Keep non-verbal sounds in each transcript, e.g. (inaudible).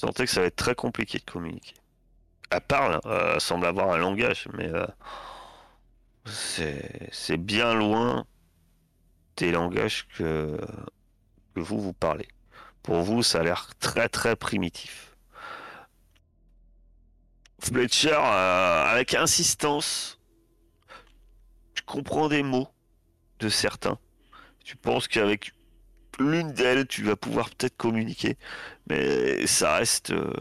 Sentez que ça va être très compliqué de communiquer. Elle parle, euh, semble avoir un langage, mais euh, c'est bien loin des langages que, que vous vous parlez. Pour vous, ça a l'air très très primitif. Fletcher, euh, avec insistance, tu comprends des mots de certains. Tu penses qu'avec l'une d'elles, tu vas pouvoir peut-être communiquer, mais ça reste. euh,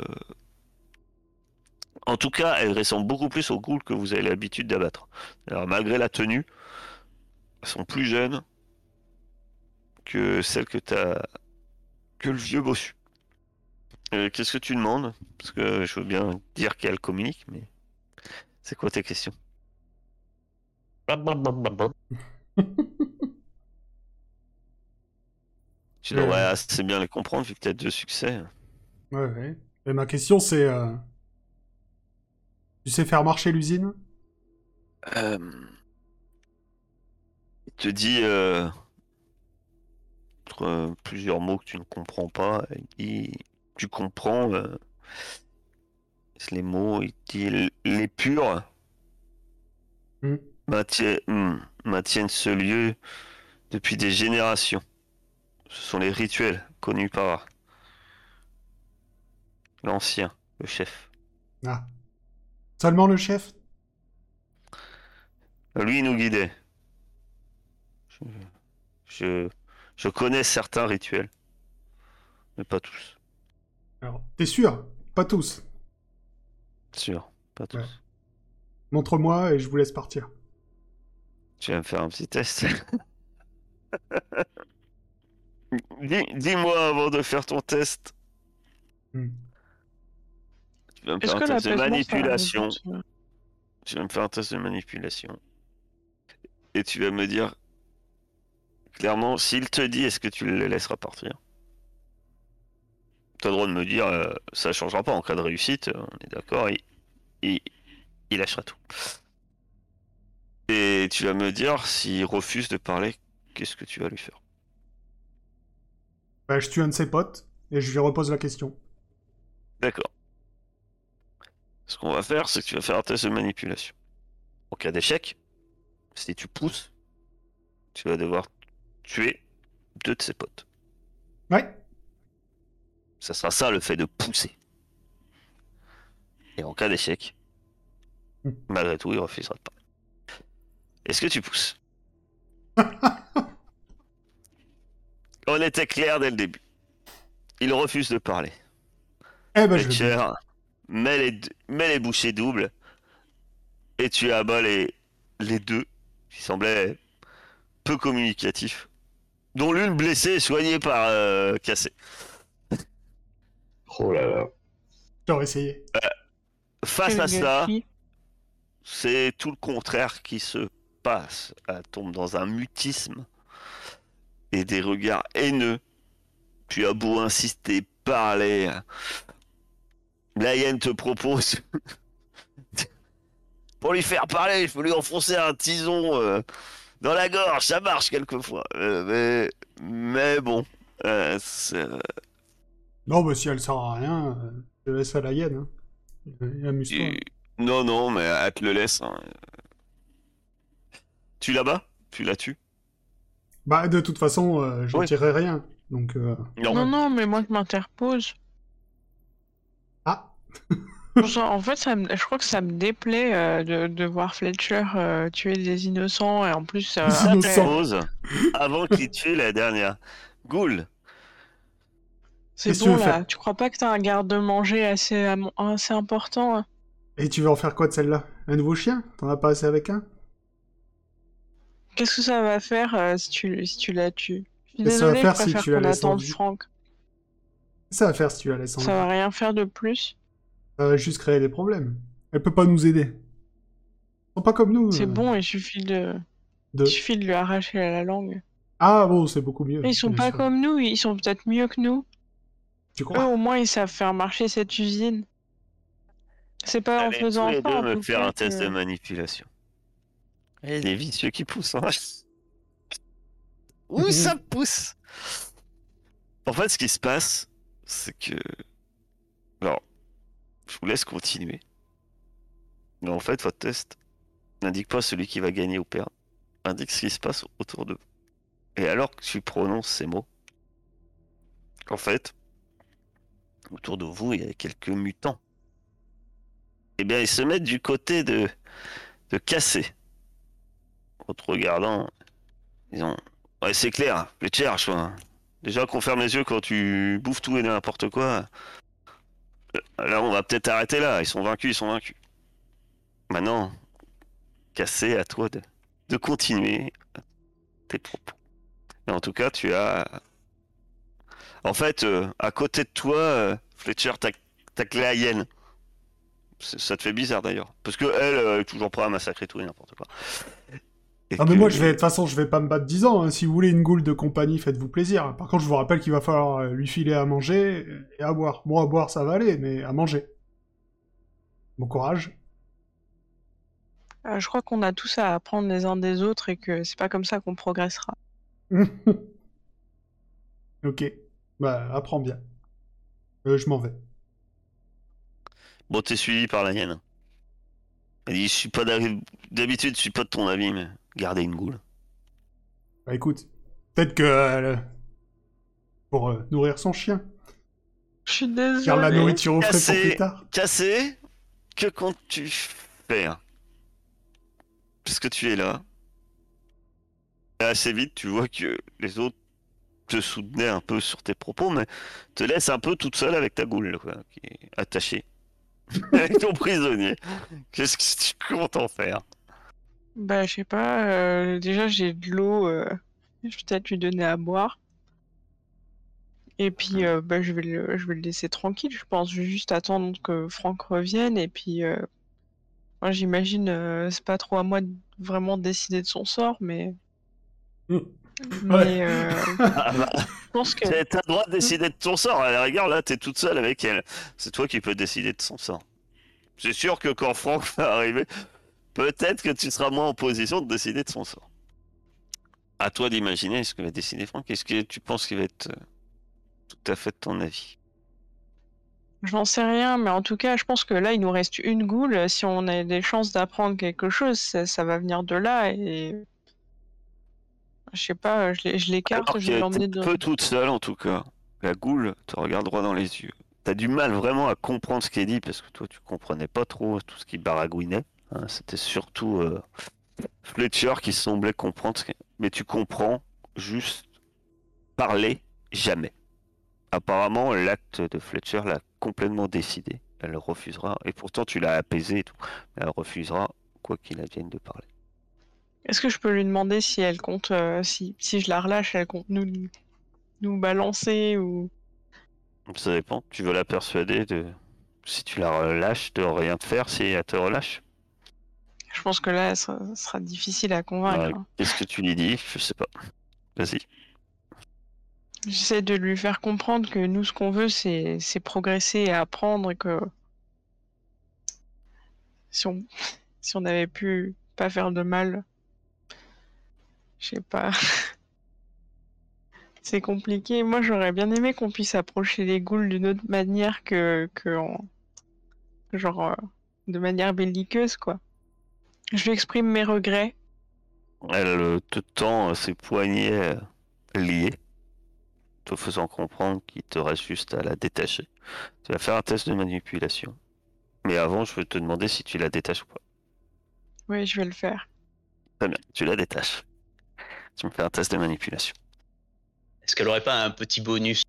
En tout cas, elle ressemble beaucoup plus au ghoul que vous avez l'habitude d'abattre. Alors, malgré la tenue, elles sont plus jeunes que celles que t'as. que le vieux bossu. Euh, Qu'est-ce que tu demandes? Parce que je veux bien dire qu'elle communique, mais. C'est quoi tes questions? (laughs) Tu Euh. devrais assez bien les comprendre vu que tu as deux succès. Ouais, ouais. Et ma question, c'est... euh, Tu sais faire marcher l'usine? Euh, Il te dit euh, entre euh, plusieurs mots que tu ne comprends pas. Tu comprends euh, les mots. Il dit les purs Hmm. hmm, maintiennent ce lieu depuis des générations. Ce sont les rituels connus par l'ancien, le chef. Ah. Seulement le chef? Lui nous guidait. Je, je, je connais certains rituels, mais pas tous. Alors, t'es sûr? Pas tous? Sûr, pas tous. Ouais. Montre-moi et je vous laisse partir. Tu vas me faire un petit test. (laughs) Dis- Dis-moi avant de faire ton test. Hmm. Tu vas me faire un test de manipulation. Tu vas me faire un test de manipulation. Et tu vas me dire clairement, s'il te dit, est-ce que tu le laisseras partir? Tu as le droit de me dire, euh, ça changera pas en cas de réussite, on est d'accord, il, il, il lâchera tout. Et tu vas me dire, s'il refuse de parler, qu'est-ce que tu vas lui faire? Bah, je tue un de ses potes et je lui repose la question. D'accord. Ce qu'on va faire, c'est que tu vas faire un test de manipulation. En cas d'échec, si tu pousses, tu vas devoir tuer deux de ses potes. Ouais. Ça sera ça le fait de pousser. Et en cas d'échec, Hmm. malgré tout, il refusera de parler. Est-ce que tu pousses? (laughs) On était clair dès le début. Il refuse de parler. Eh ben, je Fletcher met les, met les bouchées doubles et tu abats les, les deux qui semblaient peu communicatifs, dont l'une blessée et soignée par euh, Cassé. Oh là là. J'aurais essayé. Face quel à ça, c'est tout le contraire qui se passe. Elle tombe dans un mutisme et des regards haineux. Tu as beau insister, parler. La hyène te propose. (laughs) Pour lui faire parler, il faut lui enfoncer un tison euh, dans la gorge. Ça marche quelquefois. Euh, mais, mais bon. euh, Non, bah, si elle sert à rien, je laisse à la hyène. Hein. Amuse-toi. Non, non, mais elle te le laisse. hein. Tu la bats Tu la tues? Bah, de toute façon, euh, j'en Oui. tirerai rien. Donc, euh... Non, non, mais moi je m'interpose. Ah (laughs) en fait, ça me- je crois que ça me déplaît euh, de, de voir Fletcher euh, tuer des innocents et en plus. euh, innocents. avant qu'il tue la dernière. Ghoul, C'est tu bon là. faire? Tu crois pas que t'as un garde-manger assez important hein? Et tu veux en faire quoi de celle-là? Un nouveau chien? T'en as pas assez avec un? Qu'est-ce que ça va faire euh, si tu, si tu la tues? Que ça va désolée, faire je si tu la laisses en attende vie Franck. Ça va faire si tu la laisses en Ça vie. va rien faire de plus? Ça va juste créer des problèmes. Elle peut pas nous aider. Ils sont pas comme nous. C'est euh, bon, il suffit de... de- il suffit de lui arracher la langue. Ah bon, c'est beaucoup mieux. Ils sont pas sûr. comme nous, ils sont peut-être mieux que nous. Tu Eux, crois au moins, ils savent faire marcher cette usine. C'est pas en faisant tous les ça, en deux me faire un test que- de manipulation. Et les vicieux qui poussent. Hein. Où ça (laughs) pousse? En fait, ce qui se passe, c'est que Alors, je vous laisse continuer. Mais en fait, votre test n'indique pas celui qui va gagner ou perdre. Indique ce qui se passe autour de vous. Et alors que tu prononces ces mots, en fait, autour de vous, il y a quelques mutants. Eh bien, ils se mettent du côté de, de casser. En te regardant, ils ont. Ouais, c'est clair, les cherche. Déjà qu'on ferme les yeux quand tu bouffes tout et n'importe quoi. Là, on va peut-être arrêter là. Ils sont vaincus, ils sont vaincus. Maintenant, casser à toi de, continuer tes propos. Et en tout cas, tu as. En fait, euh, à côté de toi, euh, Fletcher, t'as t'as que la hyène. Ça te fait bizarre d'ailleurs. Parce que elle euh, est toujours prête à massacrer tout et n'importe quoi. Et Ah mais que- moi, je vais, de toute façon, je vais pas me battre 10 ans. hein. Si vous voulez une goule de compagnie, faites-vous plaisir. Par contre, je vous rappelle qu'il va falloir euh, lui filer à manger et à boire. Bon, à boire, ça va aller, mais à manger. Bon courage. Euh, je crois qu'on a tous à apprendre les uns des autres et que c'est pas comme ça qu'on progressera. (laughs) ok. Bah, apprends bien. Euh, je m'en vais. Bon, t'es suivi par la hyène. Elle dit, je suis pas d'habitude, je suis pas de ton avis, mais gardez une goule. Bah écoute, peut-être que... euh, pour euh, nourrir son chien. Je suis Garde la nourriture au frais pour Cassé. plus tard. Cassé, que comptes-tu faire? Puisque tu es là. Et assez vite, tu vois que les autres te soutenaient un peu sur tes propos, mais te laissent un peu toute seule avec ta goule, quoi, qui est attachée. (laughs) avec ton prisonnier. Qu'est-ce que tu comptes en faire? Bah, je sais pas. euh, déjà, j'ai de l'eau. euh, (laughs) je vais peut-être lui donner à boire. Et puis, euh, bah, je vais le, je vais le laisser tranquille. Je pense Je vais juste attendre que Franck revienne. Et puis, euh, moi, j'imagine, euh, c'est pas trop à moi de vraiment décider de son sort, mais. Mais Ouais. euh, (laughs) Ah bah, je pense que. T'as t'as le droit de décider de ton sort. À la rigueur, là, t'es toute seule avec elle. C'est toi qui peux décider de son sort. C'est sûr que quand Franck va arriver, peut-être que tu seras moins en position de décider de son sort. À toi d'imaginer ce que va décider Franck. Est-ce que tu penses qu'il va être euh, tout à fait de ton avis? J'en sais rien, mais en tout cas, je pense que là, il nous reste une goule. Si on a des chances d'apprendre quelque chose, ça, ça va venir de là. Et je sais pas, je l'ai- je l'écarte, je vais l'emmener dans. peu toute seule, en tout cas. La goule te regarde droit dans les yeux. T'as du mal vraiment à comprendre ce qui est dit parce que toi, tu comprenais pas trop tout ce qui baragouinait. Hein. C'était surtout euh, Fletcher qui semblait comprendre. Mais tu comprends juste parler jamais. Apparemment, l'acte de Fletcher l'a complètement décidé. Elle refusera. Et pourtant, tu l'as apaisé et tout. Mais elle refusera quoi qu'il advienne de parler. Est-ce que je peux lui demander si elle compte, euh, si, si je la relâche, elle compte nous, nous balancer ou? Ça dépend. Tu veux la persuader de. Si tu la relâches, de rien te faire si elle te relâche? Je pense que là, ça sera difficile à convaincre. Hein. Qu'est-ce que tu lui dis? Je sais pas. Vas-y. J'essaie de lui faire comprendre que nous, ce qu'on veut, c'est c'est progresser et apprendre et que si on (laughs) si on avait pu pas faire de mal, je sais pas. (laughs) C'est compliqué. Moi, j'aurais bien aimé qu'on puisse approcher les ghouls d'une autre manière que, que en- genre euh, de manière belliqueuse, quoi. Je lui exprime mes regrets. Elle euh, te tend euh, ses poignets euh, liés, te faisant comprendre qu'il te reste juste à la détacher. Tu vas faire un test de manipulation. Mais avant, je veux te demander si tu la détaches ou pas. Oui, je vais le faire. Très bien, tu la détaches. Tu me fais un test de manipulation. Est-ce qu'elle aurait pas un petit bonus?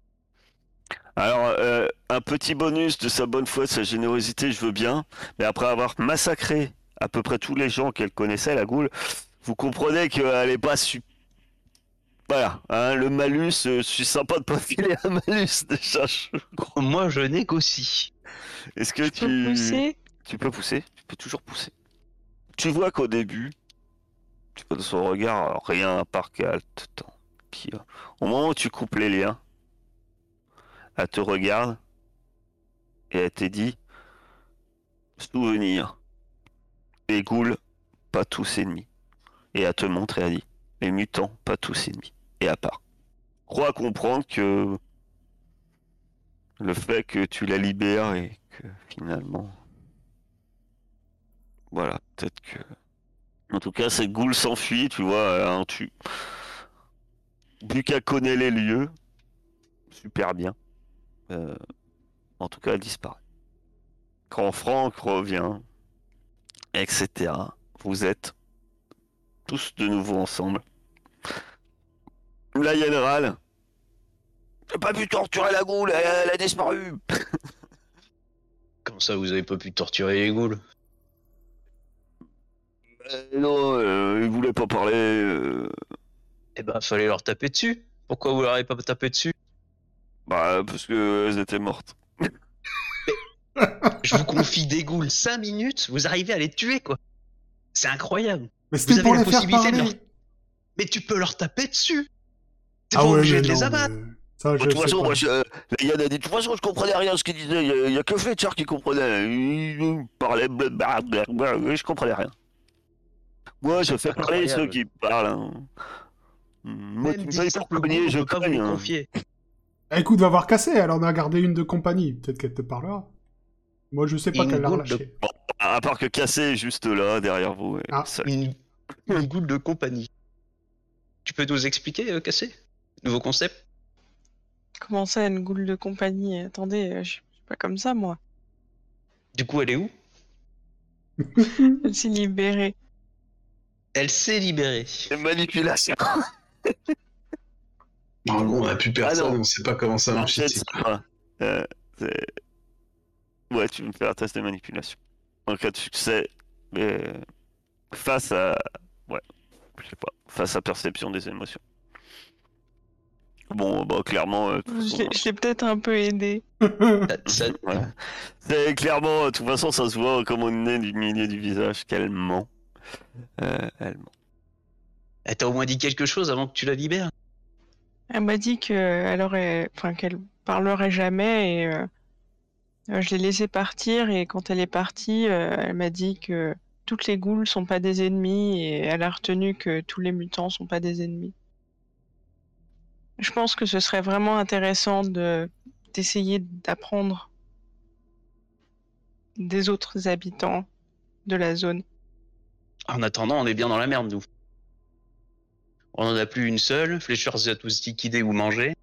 Alors, euh, un petit bonus de sa bonne foi, de sa générosité, je veux bien. Mais après avoir massacré à peu près tous les gens qu'elle connaissait, la goule, vous comprenez qu'elle n'est pas su... Voilà, hein, le malus, euh, je suis sympa de pas (laughs) filer un malus déjà. je- Moi, je négocie. Est-ce que Tu peux pousser? Tu peux pousser? Tu peux toujours pousser. Tu vois qu'au début, tu vois dans son regard rien à part qu'elle te tend. Euh, au moment où tu coupes les liens, elle te regarde et elle te dit Souvenir, les ghouls, pas tous ennemis. Et elle te montre et elle dit Les mutants, pas tous ennemis. Et à part. Crois comprendre que le fait que tu la libères et que finalement. Voilà, peut-être que. En tout cas, cette goule s'enfuit, tu vois. hein, tu... Buka connaît les lieux. Super bien. Euh, En tout cas, elle disparaît. Quand Franck revient, etc., vous êtes tous de nouveau ensemble. Yann râle. J'ai pas pu torturer la goule, elle, elle a disparu. (laughs) Comment ça, vous avez pas pu torturer les ghouls Euh, non, euh, il voulait pas parler. euh, Eh ben, fallait leur taper dessus. Pourquoi vous leur avez pas tapé dessus? Bah, parce que elles étaient mortes. Je vous confie des ghouls 5 minutes, vous arrivez à les tuer, quoi. C'est incroyable. Mais Vous c'était avez pour la les faire possibilité de leur- Mais tu peux leur taper dessus. T'es Ah pas ouais, obligé de les abattre. mais Ça, De toute façon, pas. moi, je, euh, a dit, de toute façon, je comprenais rien à ce qu'il disait. Il y a, que Fletcher qui comprenait. Il, parlait, blablabla, je comprenais rien. Moi, je fais parler ceux qui parlent. hein. Moi, tu me fais pour cogner, je on cogne. les hein. confier. Ah, Écoute, va voir Cassé, elle en a gardé une de compagnie. Peut-être qu'elle te parlera. Moi, je sais pas qu'elle l'a goutte de- relâché. À part que Cassé est juste là, derrière vous. et Ah. seul. Une, une goutte de compagnie. Tu peux nous expliquer, euh, Cassé? Nouveau concept? Comment ça, une goule de compagnie? Attendez, euh, je suis pas comme ça, moi. Du coup, elle est où? Elle s'est libérée. Elle s'est libérée. C'est manipulation. Normalement, on n'a plus personne, Ah non. on sait pas comment ça marche ici. Euh, ouais, tu veux me faire un test de manipulation. En cas de succès, mais face à. Ouais, je sais pas. Face à perception des émotions. Bon, bah, clairement. euh, Je façon, l'ai- je l'ai peut-être un peu (laughs) ouais. C'est clairement, de toute façon, ça se voit comme on est du milieu du visage qu'elle ment. Euh, elle ment. Elle t'a au moins dit quelque chose avant que tu la libères? Elle m'a dit qu'elle aurait, enfin qu'elle parlerait jamais et euh, euh, je l'ai laissée partir et quand elle est partie, euh, elle m'a dit que toutes les ghouls sont pas des ennemis et elle a retenu que tous les mutants sont pas des ennemis. Je pense que ce serait vraiment intéressant de d'essayer d'apprendre des autres habitants de la zone. En attendant, on est bien dans la merde, nous. On en a plus une seule. Fletcher a tous liquidé ou mangé.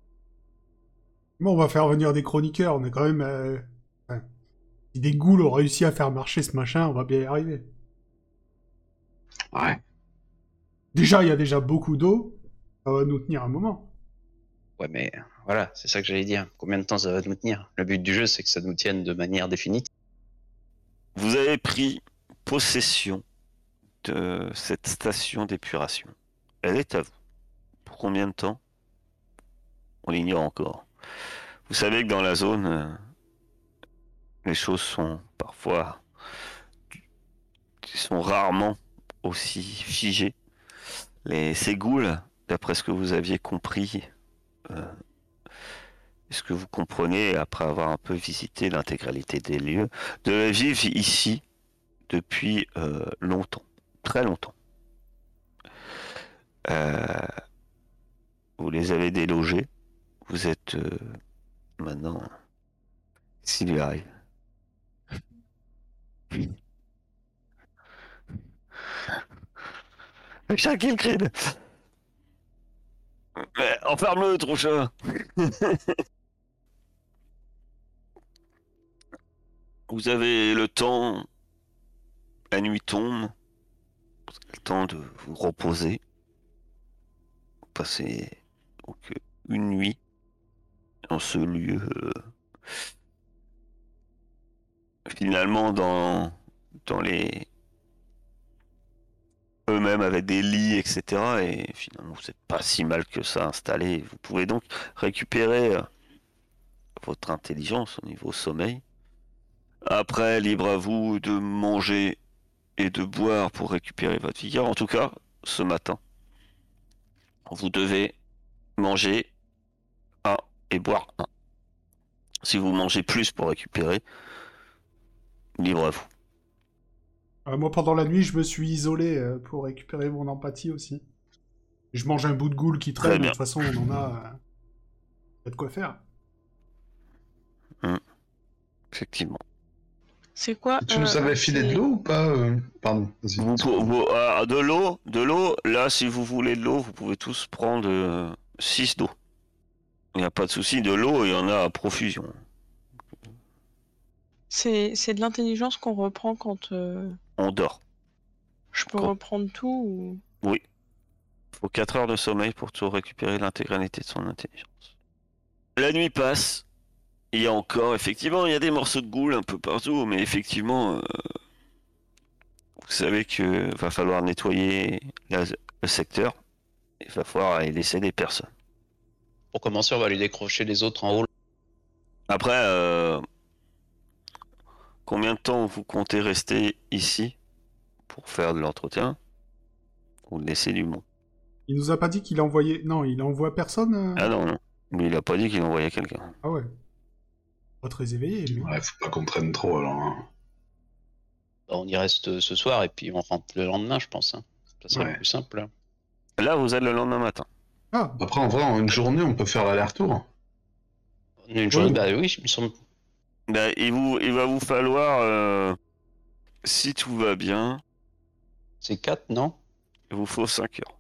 Bon, on va faire venir des chroniqueurs. On est quand même. euh, Si des ghouls ont réussi à faire marcher ce machin, on va bien y arriver. Ouais. Déjà, il y a déjà beaucoup d'eau. Ça va nous tenir un moment. Ouais, mais voilà, c'est ça que j'allais dire. Combien de temps ça va nous tenir? Le but du jeu, c'est que ça nous tienne de manière définitive. Vous avez pris possession de cette station d'épuration. Elle est à vous. Pour combien de temps? On l'ignore encore. Vous savez que dans la zone, euh, les choses sont parfois... sont rarement aussi figées. Les, ghouls, d'après ce que vous aviez compris, euh, ce que vous comprenez après avoir un peu visité l'intégralité des lieux, de vivre ici depuis euh, longtemps, très longtemps. Euh, vous les avez délogés. Vous êtes euh, maintenant. S'il lui arrive. Chacun crime. Mais Enferme-le, trop chat. (laughs) Vous avez le temps. La nuit tombe. Vous avez le temps de vous reposer. Vous passez donc une nuit dans ce lieu. euh, finalement, dans, dans les. Eux-mêmes avec des lits, etc. Et finalement, vous n'êtes pas si mal que ça installé. Vous pouvez donc récupérer euh, votre intelligence au niveau sommeil. Après, libre à vous de manger et de boire pour récupérer votre vigueur. En tout cas, ce matin, vous devez manger un et boire un. Si vous mangez plus pour récupérer, libre à vous. Euh, moi, pendant la nuit, je me suis isolé euh, pour récupérer mon empathie aussi. Je mange un bout de goule qui traîne, de toute façon, on en a. euh, y a de quoi faire. Effectivement. C'est quoi Tu nous euh, avais filé de l'eau ou pas Pardon. Vous, vous- ah, de l'eau, de l'eau. Là, si vous voulez de l'eau, vous pouvez tous prendre 6 d'eau. Il n'y a pas de souci. De l'eau, il y en a à profusion. C'est c'est de l'intelligence qu'on reprend quand euh, On dort. je peux reprendre tout ou... Oui. Il faut 4 heures de sommeil pour tout récupérer l'intégralité de son intelligence. La nuit passe. Il y a encore, effectivement, il y a des morceaux de goule un peu partout, mais effectivement, euh, vous savez que va falloir nettoyer la- le secteur. Il va falloir y laisser des personnes. Pour commencer, on va aller décrocher les autres en haut. Après, euh, combien de temps vous comptez rester ici pour faire de l'entretien ou laisser du monde? Il nous a pas dit qu'il envoyait. Non, il envoie personne euh? Ah non, non. Lui, il a pas dit qu'il envoyait quelqu'un. Ah ouais. Pas très éveillé, lui. Ouais, faut pas qu'on traîne trop alors. hein. Bah, on y reste ce soir et puis on rentre le lendemain, je pense. hein. Ça serait Ouais. plus simple. hein. Là, vous êtes le lendemain matin. Ah, Après, en vrai, en une journée, on peut faire l'aller-retour. Une journée, bah oui, il me semble. Ben, il, vous, il va vous falloir, euh, si tout va bien, C'est 4, non? Il vous faut 5 heures.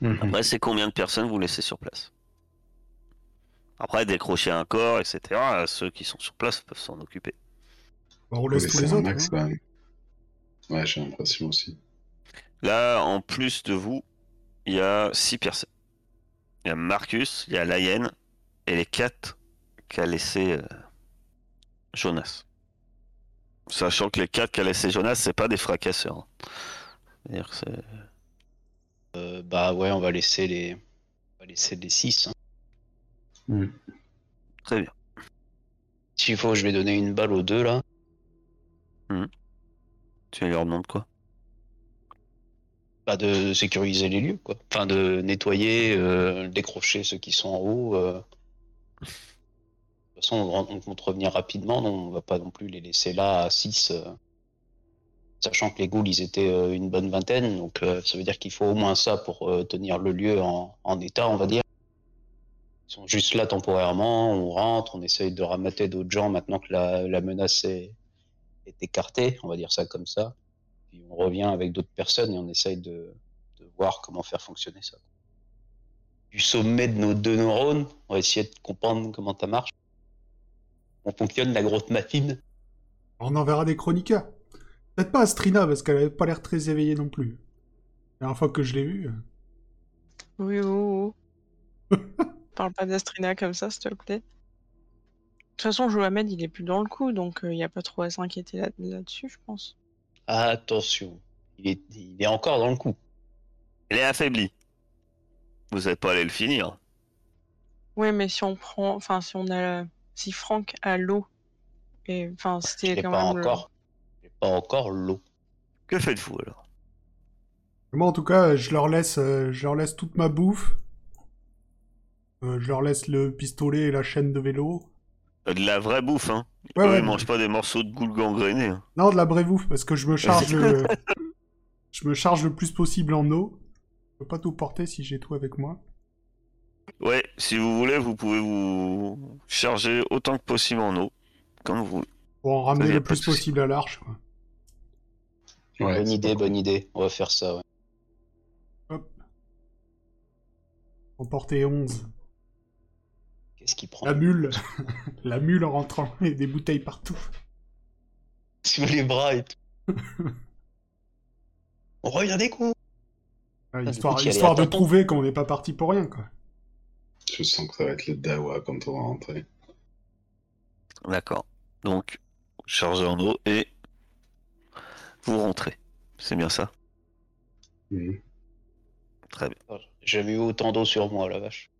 Mhm. Après, c'est combien de personnes vous laissez sur place? Après, décrocher un corps, etc., ceux qui sont sur place peuvent s'en occuper. bah, on laisse tous les un autres. max, hein. quand même. Ouais, j'ai l'impression aussi. Là, en plus de vous, il y a 6 personnes. Il y a Marcus, il y a Layen et les 4 qu'a laissé euh, Jonas. Sachant que les 4 qu'a laissé Jonas, c'est pas des fracasseurs. hein. C'est-à-dire que c'est- Euh, Bah ouais, on va laisser les, on va laisser les 6. Très bien. S'il faut, je vais donner une balle aux deux là. Tu leur demandes quoi? Bah, de sécuriser les lieux, quoi. Enfin, de nettoyer, euh, décrocher ceux qui sont en haut. euh. De toute façon, on, compte revenir rapidement, donc on va pas non plus les laisser là à 6. Sachant que les ghouls, ils étaient euh, une bonne vingtaine, donc euh, ça veut dire qu'il faut au moins ça pour euh, tenir le lieu en, état, on va dire. Ils sont juste là temporairement, on rentre, on essaye de ramater d'autres gens maintenant que la, menace est, écartée, on va dire ça comme ça. Puis on revient avec d'autres personnes et on essaye de voir comment faire fonctionner ça. Du sommet de nos deux neurones, on va essayer de comprendre comment ça marche. On fonctionne la grosse machine. On enverra des chroniqueurs. Peut-être pas Astrina, parce qu'elle avait pas l'air très éveillée non plus. La dernière fois que je l'ai vue. euh, Oui, oh, oh. (laughs) Parle pas d'Astrina comme ça, s'il te plaît. De toute façon, Johamed, il est plus dans le coup, donc il n'y a pas trop à s'inquiéter là- là-dessus, je pense. Attention, il est, il est encore dans le coup. Il est affaibli. Vous n'êtes pas allé le finir. Oui, mais si on prend, enfin, si on a, si Franck a l'eau, et enfin, Je c'était quand pas même encore. J'ai pas encore l'eau. Que faites-vous alors? Moi, en tout cas, je leur laisse, euh, je leur laisse toute ma bouffe. Euh, je leur laisse le pistolet et la chaîne de vélo. Euh, De la vraie bouffe, hein. Ouais, ouais. ils mangent pas des morceaux de goule gangrénés. hein. Non, de la vraie bouffe, parce que je me (laughs) charge le... je me charge le plus possible en eau. Je peux pas tout porter si j'ai tout avec moi. Ouais, si vous voulez, vous pouvez vous charger autant que possible en eau. Comme vous voulez. Pour en ramener le plus possible à l'arche. Ouais, bonne idée, bonne idée. On va faire ça, ouais. En porter 11. Qu'est-ce qu'il prend? La mule. (laughs) la mule en rentrant et des bouteilles partout. (laughs) Sous les bras et tout. (laughs) On revient des coups. Ouais, du histoire histoire de tâtons. prouver qu'on n'est pas parti pour rien, quoi. Je sens que ça va être le dawa quand on va rentrer. D'accord. Donc, chargez en eau et vous rentrez. C'est bien ça? Mhm. Très bien. J'ai eu autant d'eau sur moi, la vache.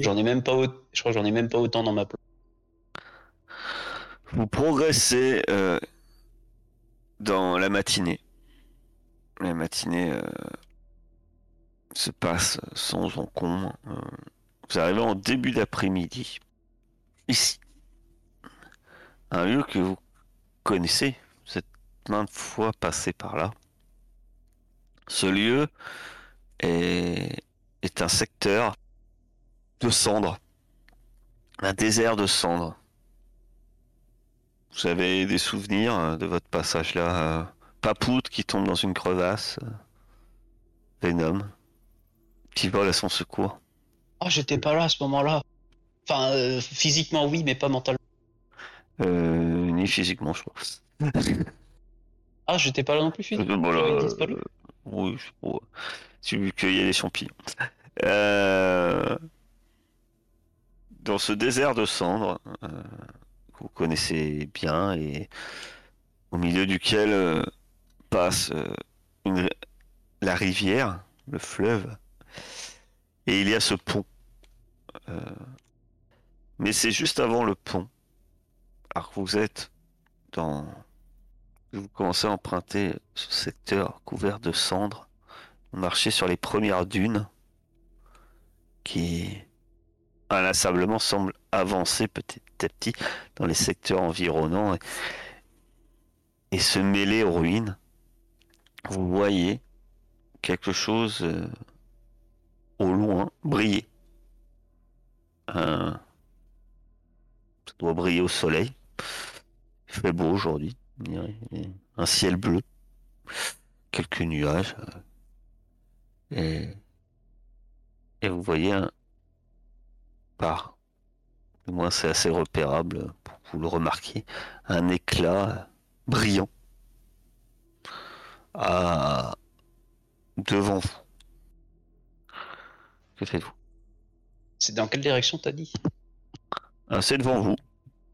J'en ai même pas, au- je crois que j'en ai même pas autant dans ma peau. Vous progressez euh, dans la matinée. La matinée euh, se passe sans encombre. Euh, vous arrivez en début d'après-midi. Ici. Un lieu que vous connaissez. Vous êtes maintes fois passé par là. Ce lieu est, un secteur de cendres. un désert de cendres. Vous avez des souvenirs euh, de votre passage là. euh, Papout qui tombe dans une crevasse. Venom qui vole à son secours? Ah, j'étais pas là à ce moment-là. Enfin, euh, physiquement, oui, mais pas mentalement. Euh, ni physiquement, je crois. (laughs) Ah, j'étais pas là non plus physiquement. Euh, voilà, euh, oui, je crois. J'ai vu qu'il y a des champignons. Dans ce désert de cendres, que vous connaissez bien et au milieu duquel passe une- la rivière, le fleuve, et il y a ce pont. Euh, Mais c'est juste avant le pont. Alors que vous êtes dans vous commencez à emprunter ce secteur couvert de cendres. Vous marchez sur les premières dunes qui inlassablement semblent avancer petit à petit dans les secteurs environnants et, se mêler aux ruines. Vous voyez quelque chose euh, au loin briller. Un- Ça doit briller au soleil. Il fait beau aujourd'hui. Un ciel bleu, quelques nuages, euh, et, et vous voyez un par, du moins c'est assez repérable pour vous le remarquiez, un éclat brillant à devant vous. Que faites-vous? C'est dans quelle direction t'as dit? Ah, C'est devant vous,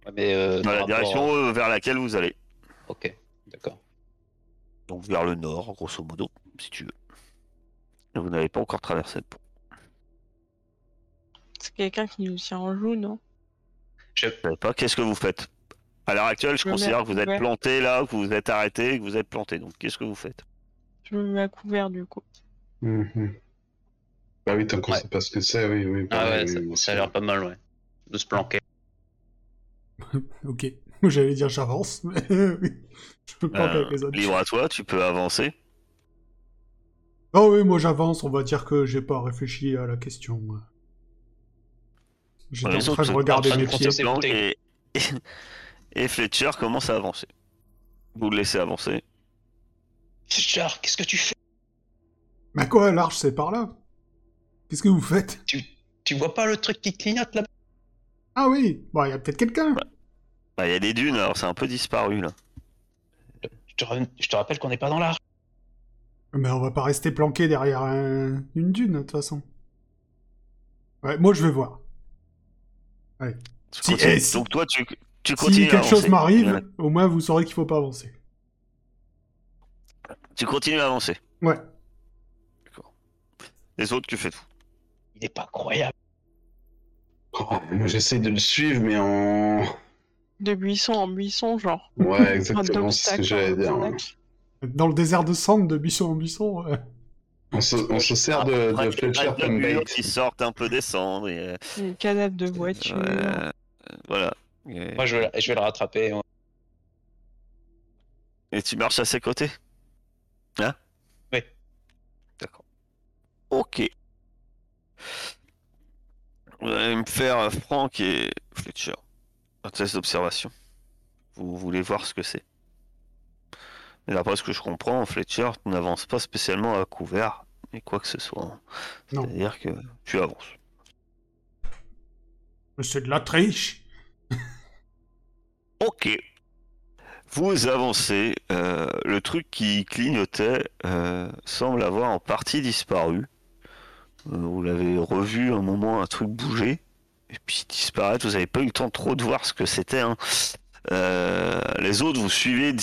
Ouais, mais, euh, dans la direction euh, vers laquelle vous allez. Ok, d'accord. Donc vers le nord, grosso modo, si tu veux. Et vous n'avez pas encore traversé le pont. C'est quelqu'un qui nous tient en joue, non? Je... Savez pas qu'est-ce que vous faites? À l'heure actuelle, je Je me considère que vous êtes planté là, que vous êtes arrêté, que vous êtes planté. Donc qu'est-ce que vous faites? Je me mets à couvert du coup. Mhm. Bah oui, tant qu'on Ouais. sait pas ce que c'est, oui, oui. Ah ouais, oui, ça, moi ça a l'air pas mal, ouais. De se planquer. (laughs) Ok. (laughs) J'allais dire j'avance, (laughs) mais oui. Je peux pas Euh, avec les autres. Libre à toi, tu peux avancer. Oh oui, moi j'avance, on va dire que j'ai pas réfléchi à la question. J'étais Les en train de regarder train mes pieds. et... et Fletcher commence à avancer. Vous le laissez avancer. Char, qu'est-ce que tu fais? Mais quoi, l'arche c'est par là? Qu'est-ce que vous faites? Tu vois pas le truc qui clignote là? Ah oui, bon, il y a peut-être quelqu'un. Bah, Il y a des dunes, alors c'est un peu disparu là. je te, ra- je te rappelle qu'on n'est pas dans l'arche. Mais on va pas rester planqué derrière un- une dune, de toute façon. Ouais, moi je vais voir. Tu Si- continues. eh, si- Donc toi, tu, tu continues Si à quelque chose avancer. m'arrive, Ouais. au moins vous saurez qu'il faut pas avancer. Tu continues à avancer. Ouais. Les autres, que faites-vous Il est pas croyable. Oh, moi, j'essaie de le suivre, mais en. De buisson en buisson, genre. Ouais, exactement, c'est ce que j'allais dire. Dans le désert de cendre, de buisson en buisson. ouais. On se, on se sert de, de Fletcher comme bait. qui sortent un peu des cendres. Et, euh, de voiture. euh, voilà. Et, Moi, je vais, la- je vais le rattraper. ouais. et tu marches à ses côtés? Hein? Oui. D'accord. Ok. Vous allez me faire, euh, Franck et Fletcher, un test d'observation. Vous voulez voir ce que c'est. Et d'après ce que je comprends, Fletcher n'avance pas spécialement à couvert, et quoi que ce soit. C'est-à-dire que tu avances. Mais c'est de la triche. (laughs) Ok. Vous avancez. euh, le truc qui clignotait euh, semble avoir en partie disparu. Euh, vous l'avez revu un moment, un truc bouger. Et puis disparaître. Vous n'avez pas eu le temps trop de voir ce que c'était. hein. Euh, les autres, vous suivez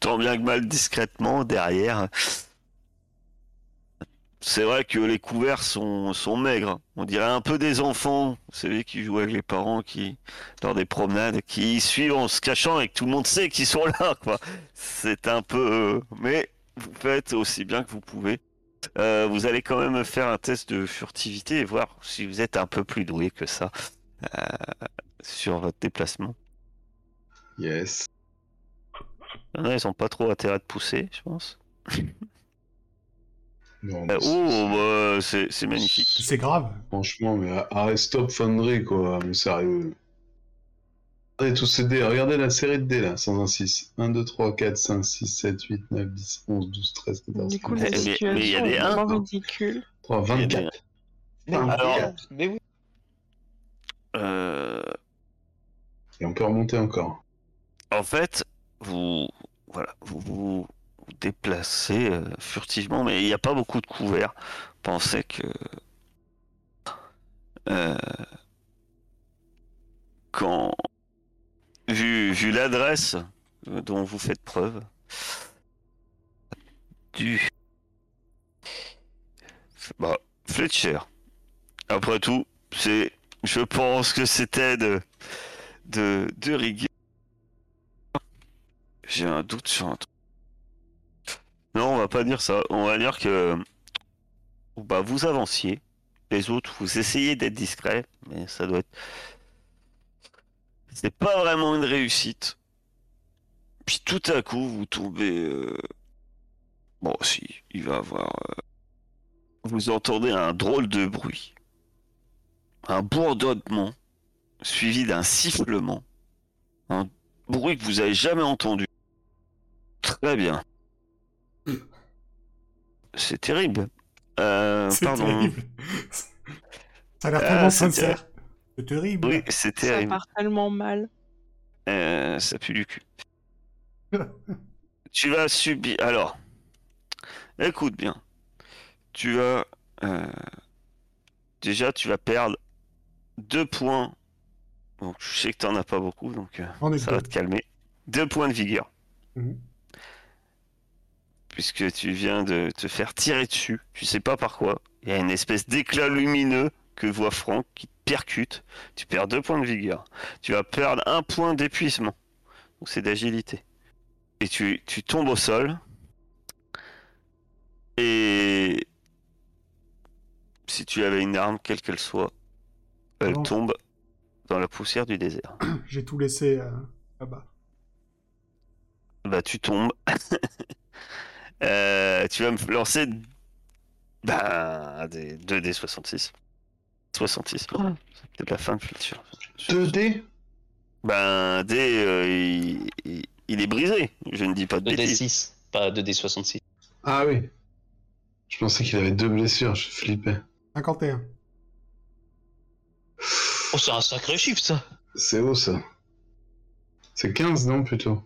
tant bien que mal discrètement derrière. C'est vrai que les couverts sont, maigres. On dirait un peu des enfants. Vous savez, qui jouent avec les parents, qui, lors des promenades, qui suivent en se cachant et que tout le monde sait qu'ils sont là. C'est un peu... euh, Mais vous faites aussi bien que vous pouvez. Euh, vous allez quand même faire un test de furtivité et voir si vous êtes un peu plus doué que ça euh, sur votre déplacement. Yes. Il y en a, ils ont pas trop intérêt de pousser, je pense. Non, Euh, mais oh, bah, c'est c'est magnifique. C'est grave. Franchement, mais arrête, stop Foundry, quoi. Mais sérieux. Regardez tous ces dés. Regardez la série de dés, là, sans un 6. 1, 2, 3, 4, 5, 6, 7, 8, 9, 10, 11, 12, 13, 14, Du coup, 15, la Mais- 16, mais il y a situation des est uns, vraiment hein. ridicule. 3, Il y a des- 24. Mais, Alors- mais oui. Euh, Et on peut remonter encore. en fait, vous, voilà, vous vous, vous déplacez euh, furtivement, mais il n'y a pas beaucoup de couverts. Pensez que euh, quand vu, vu l'adresse dont vous faites preuve du bah, Fletcher. Après tout, c'est, je pense que c'était de de, de rigueur. J'ai un doute sur un truc. Non, on va pas dire ça. On va dire que bah, vous avanciez. Les autres, vous essayez d'être discret, mais ça doit être. C'est pas vraiment une réussite. Puis tout à coup, vous tombez. euh, Bon, si, il va avoir. euh, Vous entendez un drôle de bruit. Un bourdonnement suivi d'un sifflement. Un bruit que vous avez jamais entendu. Très bien. C'est terrible. Euh, C'est pardon. terrible. (laughs) Ça a l'air tellement c'est sincère. C'est terrible. Oui, c'est Ça terrible. part tellement mal. Euh, ça pue du cul. (laughs) tu vas subir. Alors, écoute bien. Tu vas. euh, Déjà, tu vas perdre deux points. Donc, je sais que t'en as pas beaucoup, donc euh, ça va te calmer. Deux points de vigueur. Mhm. Puisque tu viens de te faire tirer dessus. Tu sais pas par quoi. Il y a une espèce d'éclat lumineux que voit Franck qui te percute. Tu perds deux points de vigueur. Tu vas perdre un point d'épuisement. Donc c'est d'agilité. Et tu, tu tombes au sol. Et si tu avais une arme, quelle qu'elle soit, elle tombe dans la poussière du désert. (clears throat) J'ai tout laissé euh, là-bas. Bah tu tombes. (laughs) Euh, tu vas me lancer bah, des 2D 66. 66. Oh, c'est peut-être la fin de Fletcher. 2 dés Ben D, euh, il, il- il est brisé. Je ne dis pas de bêtises. 2D6, pas 2D66. Ah oui. Je pensais qu'il avait deux blessures, je flippais. 51. Oh, c'est un sacré chiffre ça C'est haut ça. C'est 15, non, plutôt?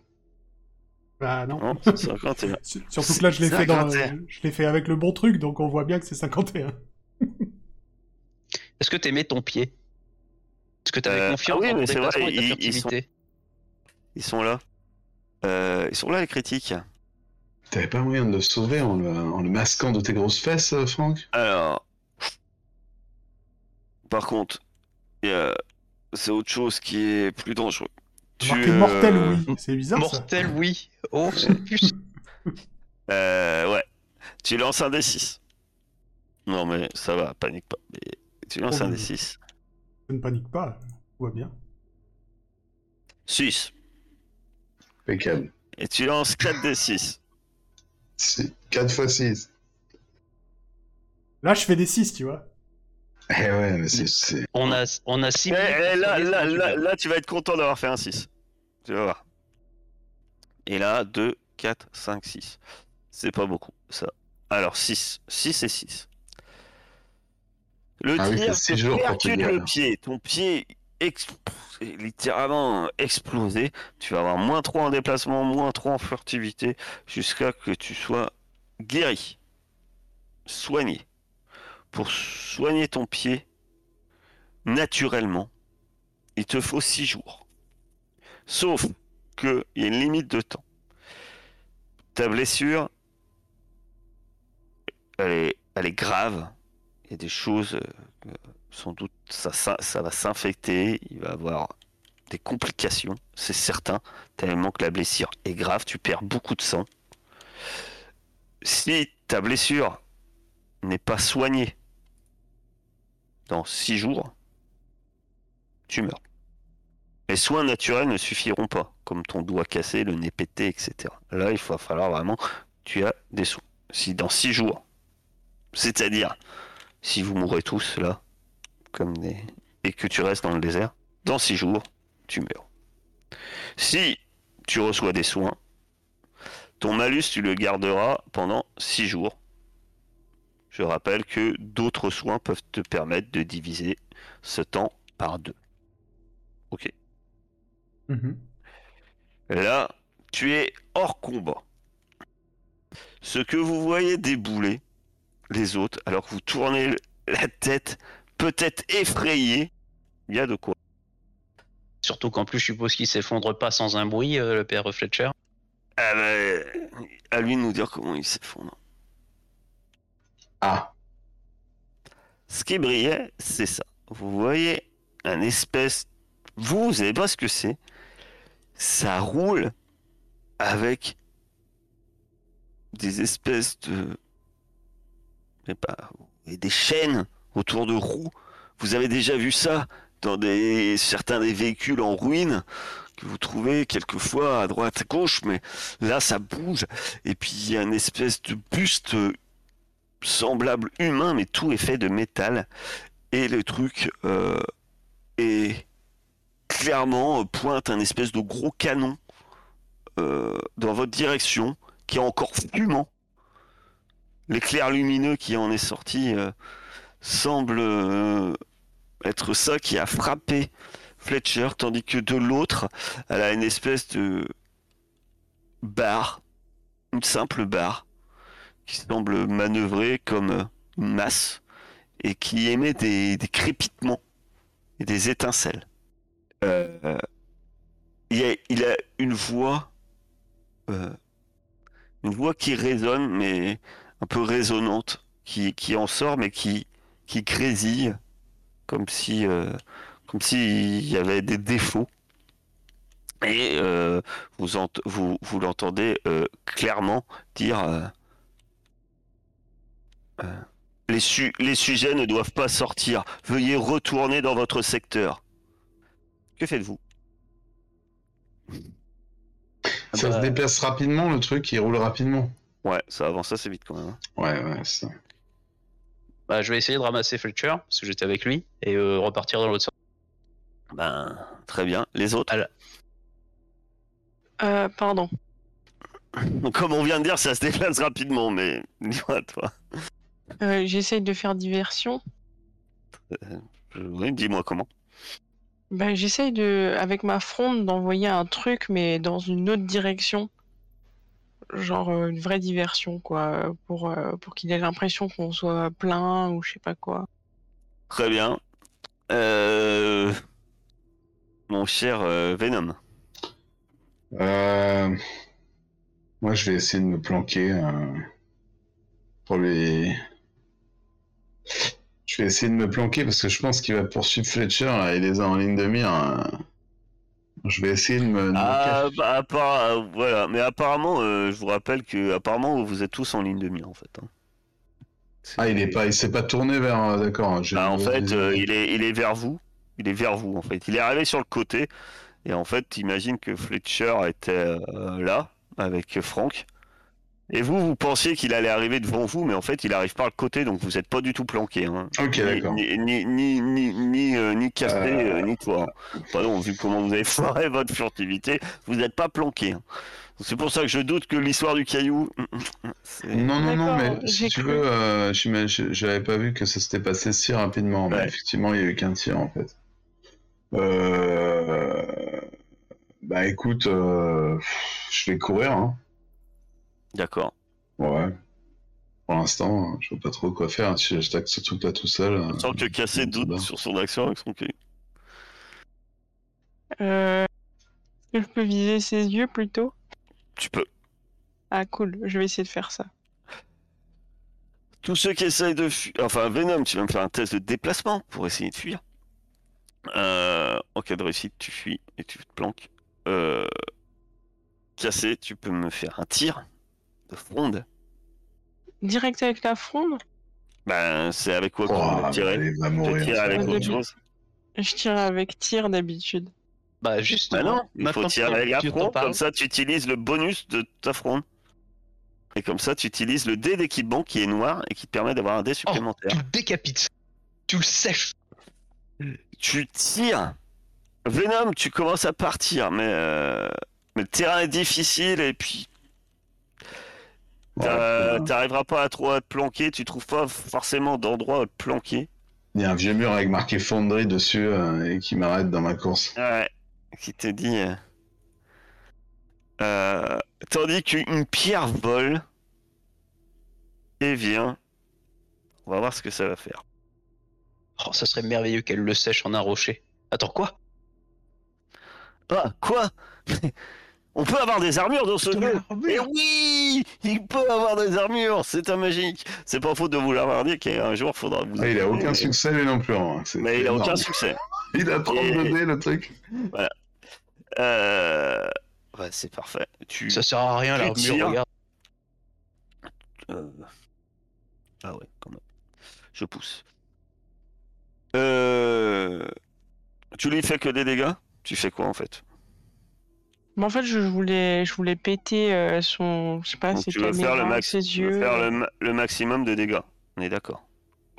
Bah non. Non, c'est 51. Sur- Surtout que là, je l'ai fait, dans, 51. je l'ai fait avec le bon truc, donc on voit bien que c'est 51. Est-ce que t'aimais ton pied? Est-ce que t'avais Euh, confiance ah oui, dans ton mais c'est vrai, déplacement et ta ils- ils sont- furtivité? Ils sont là. Euh, ils sont là les critiques. T'avais pas moyen de le sauver en le, en le masquant de tes grosses fesses, euh, Franck? Alors, par contre, c'est autre chose qui est plus dangereux. Tu, euh, mortel, oui. C'est bizarre ça. Mortel, oui. Oh, c'est (laughs) plus. Euh, ouais. Tu lances un D6. Non mais ça va, panique pas. Mais tu lances Oh, un mais- D6. Je ne panique pas. Tout va bien. 6. Impeccable. Et tu lances 4 D6. 4 x 6. Là, je fais des 6, tu vois. Eh ouais, mais c'est- c'est. On a, on a 6 Eh, eh, là, là, là, là, tu vas être content d'avoir fait un 6. Tu vas voir. Et là, 2, 4, 5, 6. C'est pas beaucoup, ça. Alors, 6. 6 et 6. Le Ah tir te percute le pied. Ton pied ex- est littéralement explosé. Tu vas avoir moins 3 en déplacement, moins 3 en furtivité, jusqu'à que tu sois guéri. Soigné. Pour soigner ton pied, naturellement, il te faut 6 jours. Sauf qu'il y a une limite de temps. Ta blessure, elle est, elle est grave. Il y a des choses, euh, sans doute, ça va s'infecter. Il va avoir des complications, c'est certain. Tellement que la blessure est grave, tu perds beaucoup de sang. Si ta blessure n'est pas soignée dans 6 jours, tu meurs. Les soins naturels ne suffiront pas, comme ton doigt cassé, le nez pété, etc. Là, il va falloir vraiment, tu as des soins. Si dans 6 jours, C'est-à-dire, si vous mourrez tous là, comme des... et que tu restes dans le désert, dans six jours, tu meurs. Si tu reçois des soins, ton malus, tu le garderas pendant six jours. Je rappelle que d'autres soins peuvent te permettre de diviser ce temps par deux. Ok. Mhm. Là, tu es hors combat. Ce que vous voyez débouler, les autres, alors que vous tournez la tête, peut-être effrayé, il y a de quoi. Surtout qu'en plus, je suppose qu'il s'effondre pas sans un bruit, euh, le père Fletcher. Ah bah, à lui de nous dire comment il s'effondre. Ah, Ce qui brillait, c'est ça. Vous voyez un espèce. Vous, vous savez pas ce que c'est. Ça roule avec des espèces de. Et des chaînes autour de roues. Vous avez déjà vu ça dans certains des véhicules en ruine que vous trouvez quelquefois à droite à gauche, mais là ça bouge. Et puis il y a une espèce de buste semblable humain, mais tout est fait de métal. Et le truc euh, est clairement euh, pointe un espèce de gros canon euh, dans votre direction, qui est encore fumant. L'éclair lumineux qui en est sorti euh, semble euh, être ça qui a frappé Fletcher, tandis que de l'autre, elle a une espèce de barre, une simple barre, qui semble manœuvrer comme euh, une masse et qui émet des, crépitements et des étincelles. Il, a, une voix, une voix qui résonne, mais un peu résonnante, qui, qui en sort, mais qui, qui grésille, comme si, euh, comme s'il y avait des défauts. Et euh, vous, ent- vous, vous l'entendez euh, clairement dire euh, euh, les, su- les sujets ne doivent pas sortir. Veuillez retourner dans votre secteur. Que faites-vous? Ça bah, se déplace rapidement le truc, il roule rapidement. Ouais, ça avance assez vite quand même. hein. Ouais, ouais, c'est ça. Bah, je vais essayer de ramasser Fletcher, parce que j'étais avec lui, et euh, repartir dans l'autre sens. Ben, très bien. Les autres? Euh, pardon. (laughs) Comme on vient de dire, ça se déplace rapidement, mais (laughs) dis-moi, toi. Euh, J'essaye de faire diversion. Oui, dis-moi comment. Ben, j'essaye de, avec ma fronde, d'envoyer un truc, mais dans une autre direction. Genre euh, une vraie diversion, quoi, pour, euh, pour qu'il ait l'impression qu'on soit plein ou je sais pas quoi. Très bien. Euh... Mon cher euh, Venom. Euh... Moi, je vais essayer de me planquer euh, pour les. Je vais essayer de me planquer parce que je pense qu'il va poursuivre Fletcher là, il les a en ligne de mire. hein. Je vais essayer de me. Ah, bah, appara- voilà. Mais apparemment, euh, je vous rappelle que apparemment vous êtes tous en ligne de mire en fait. hein. Ah, il est pas, il s'est pas tourné vers. euh, D'accord. j'ai- Bah, en fait, euh, il est, il est vers vous. Il est vers vous en fait. Il est arrivé sur le côté et en fait, imagine que Fletcher était euh, là avec Frank. Et vous, vous pensiez qu'il allait arriver devant vous, mais en fait, il arrive par le côté, donc vous n'êtes pas du tout planqué. Hein. Ok, Ni- d'accord. Ni, ni, ni, ni, ni, euh, ni cassé, Euh. euh, ni toi. Non, vu comment vous avez (laughs) foiré votre furtivité, vous n'êtes pas planqué. hein. C'est pour ça que je doute que l'histoire du caillou. (laughs) Non, non, non, mais si tu cru. veux, euh, j'avais pas vu que ça s'était passé si rapidement. Mais Ouais. effectivement, il y a eu qu'un tir en fait. Euh... Bah écoute, euh, je vais courir. Hein. D'accord. Ouais. Pour l'instant, je vois pas trop quoi faire. Si j'attaque ce truc là tout seul. euh, Sans que Cassé c'est doute sur son action avec son caillou. Euh... Est-ce que je peux viser ses yeux plutôt? Tu peux. Ah cool, je vais essayer de faire ça. Tous ceux qui essayent de fuir. Enfin, Venom, tu vas me faire un test de déplacement pour essayer de fuir. Euh, en cas de réussite, tu fuis et tu te planques. Euh... Cassé, tu peux me faire un tir fronde. Direct avec la fronde? Ben, c'est avec quoi que Oh, tirer va Tu tires avec autre chose Je tire avec tir d'habitude. Bah, juste. Bah non, il faut tirer avec la fronde, comme ça tu utilises le bonus de ta fronde. Et comme ça, tu utilises le dé d'équipement qui est noir et qui te permet d'avoir un dé supplémentaire. Tu le décapites. Tu le sèches. Tu tires. Venom, tu commences à partir, mais, euh, mais le terrain est difficile et puis. T'arriveras pas à trop à te planquer. Tu trouves pas forcément d'endroit où te planquer. Il y a un vieux mur avec marqué Fonderie dessus euh, et qui m'arrête dans ma course. Ouais. Qui te dit. euh, euh, tandis qu'une pierre vole et vient. On va voir ce que ça va faire. Oh, ça serait merveilleux qu'elle le sèche en un rocher. Attends, quoi? Ah, quoi? (laughs) On peut avoir des armures dans ce jeu. Et oui Il peut avoir des armures C'est un magique C'est pas faute de vous l'avoir dit qu'un jour faudra vous. Ah, il a aucun succès lui non plus. hein. Mais il a aucun succès. (laughs) Il a 32 dés le truc. Euh... Ouais, c'est parfait. Tu. Ça sert à rien, l'armure, regarde. Euh, Ah ouais, quand même. Je pousse. Euh... Tu lui fais que des dégâts? Tu fais quoi en fait? Mais en fait, je voulais, je voulais péter euh, son, je sais pas, Donc, ses tu veux faire le caméras, max, ses tu veux yeux. faire le, ma- le maximum de dégâts. On est d'accord.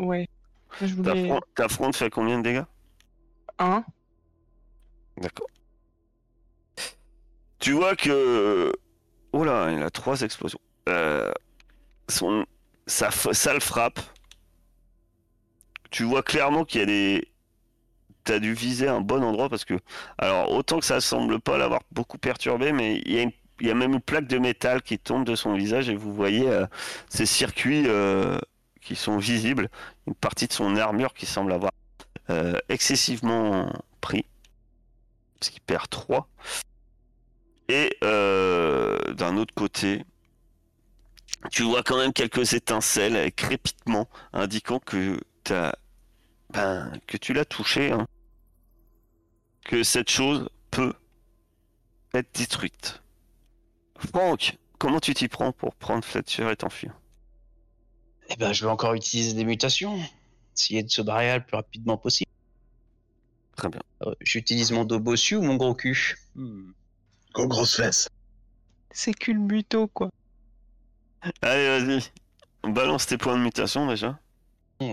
Ouais. Je Ta voulais fronde, ta fronde fait combien de dégâts? Un. D'accord. Tu vois que. Oh là, il a trois explosions. Euh, son... ça, f- ça le frappe. Tu vois clairement qu'il y a des. T'as dû viser un bon endroit parce que. Alors, autant que ça semble pas l'avoir beaucoup perturbé, mais il y a, même une plaque de métal qui tombe de son visage et vous voyez euh, ces circuits euh, qui sont visibles. Une partie de son armure qui semble avoir euh, excessivement pris. Parce qu'il perd 3. Et d'un autre côté, tu vois quand même quelques étincelles et crépitements indiquant que t'as, ben, que tu l'as touché, hein. que cette chose peut être détruite. Franck, comment tu t'y prends pour prendre Fletcher et t'enfuir? Eh ben, je vais encore utiliser des mutations. Essayer de se barrer le plus rapidement possible. Très bien. Euh, J'utilise mon dos bossu ou mon gros cul? Hmm. Gros grosse fesse. C'est culbuto, quoi. Allez, vas-y. Balance tes points de mutation déjà.